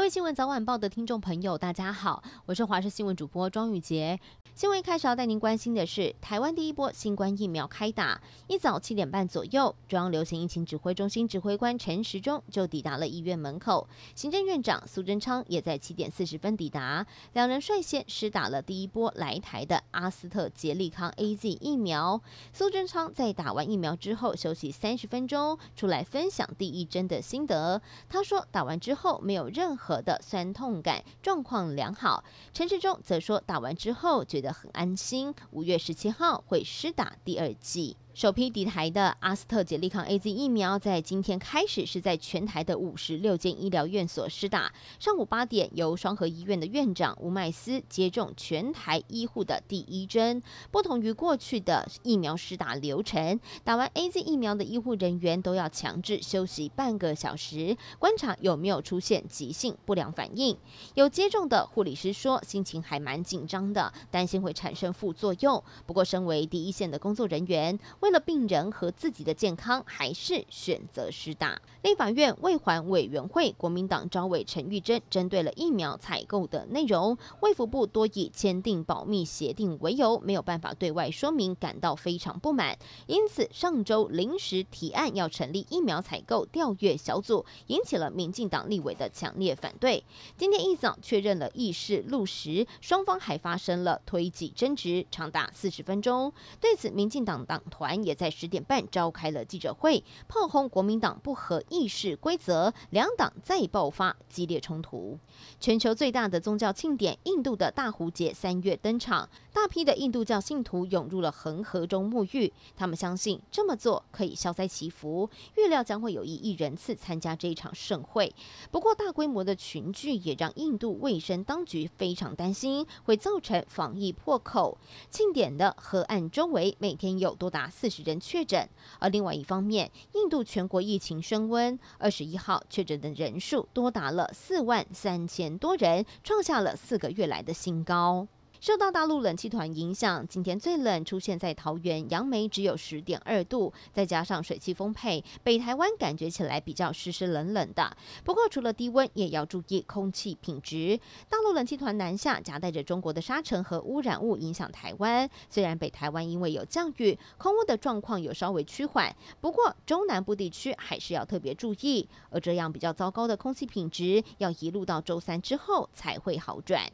各位新闻早晚报的听众朋友，大家好，我是华视新闻主播庄宇杰。新闻一开始要带您关心的是，台湾第一波新冠疫苗开打，一早七点半左右，中央流行疫情指挥中心指挥官陈时中就抵达了医院门口，行政院长苏贞昌也在七点四十分抵达，两人率先施打了第一波来台的阿斯特捷利康 AZ 疫苗。苏贞昌在打完疫苗之后休息三十分钟，出来分享第一针的心得。他说，打完之后没有任何。的酸痛感状况良好，陈世忠则说打完之后觉得很安心，五月十七号会施打第二剂。首批抵台的阿斯特捷利康 AZ 疫苗，在今天开始是在全台的五十六间医疗院所施打。上午八点，由双和医院的院长吴麦斯接种全台医护的第一针。不同于过去的疫苗施打流程，打完 AZ 疫苗的医护人员都要强制休息半个小时，观察有没有出现急性不良反应。有接种的护理师说，心情还蛮紧张的，担心会产生副作用。不过，身为第一线的工作人员，为了病人和自己的健康，还是选择施打。立法院卫环委员会国民党招委陈玉珍针对了疫苗采购的内容，卫福部多以签订保密协定为由，没有办法对外说明，感到非常不满。因此上周临时提案要成立疫苗采购调阅小组，引起了民进党立委的强烈反对。今天一早确认了议事录时，双方还发生了推挤争执，长达四十分钟。对此，民进党党团。也在十点半召开了记者会，炮轰国民党不合议事规则，两党再爆发激烈冲突。全球最大的宗教庆典——印度的大壶节三月登场，大批的印度教信徒涌入了恒河中沐浴，他们相信这么做可以消灾祈福，预料将会有一亿人次参加这一场盛会。不过，大规模的群聚也让印度卫生当局非常担心，会造成防疫破口。庆典的河岸周围每天有多达四十人确诊，而另外一方面，印度全国疫情升温，二十一号确诊的人数多达了四万三千多人，创下了四个月来的新高。受到大陆冷气团影响，今天最冷出现在桃园杨梅，只有十点二度，再加上水汽丰沛，北台湾感觉起来比较湿湿冷冷的。不过除了低温，也要注意空气品质。大陆冷气团南下，夹带着中国的沙尘和污染物影响台湾。虽然北台湾因为有降雨，空污的状况有稍微趋缓，不过中南部地区还是要特别注意。而这样比较糟糕的空气品质，要一路到周三之后才会好转。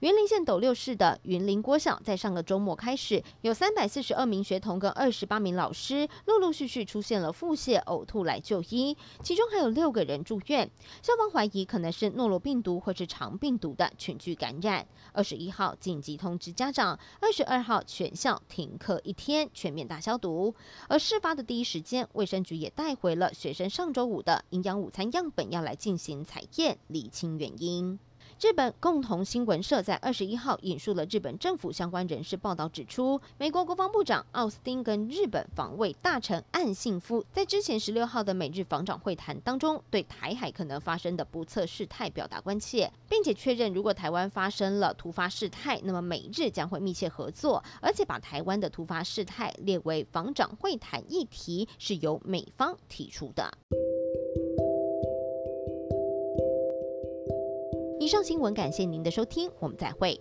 云林县斗六市的云林国小，在上个周末开始，有三百四十二名学童跟二十八名老师，陆陆续续出现了腹泻、呕吐来就医，其中还有六个人住院。校方怀疑可能是诺罗病毒或是肠病毒的群聚感染。二十一号紧急通知家长，二十二号全校停课一天，全面大消毒。而事发的第一时间，卫生局也带回了学生上周五的营养午餐样本，要来进行采验，厘清原因。日本共同新闻社在二十一号引述了日本政府相关人士报道，指出，美国国防部长奥斯汀跟日本防卫大臣岸信夫在之前十六号的美日防长会谈当中，对台海可能发生的不测事态表达关切，并且确认，如果台湾发生了突发事态，那么美日将会密切合作，而且把台湾的突发事态列为防长会谈议题，是由美方提出的。以上新闻，感谢您的收听，我们再会。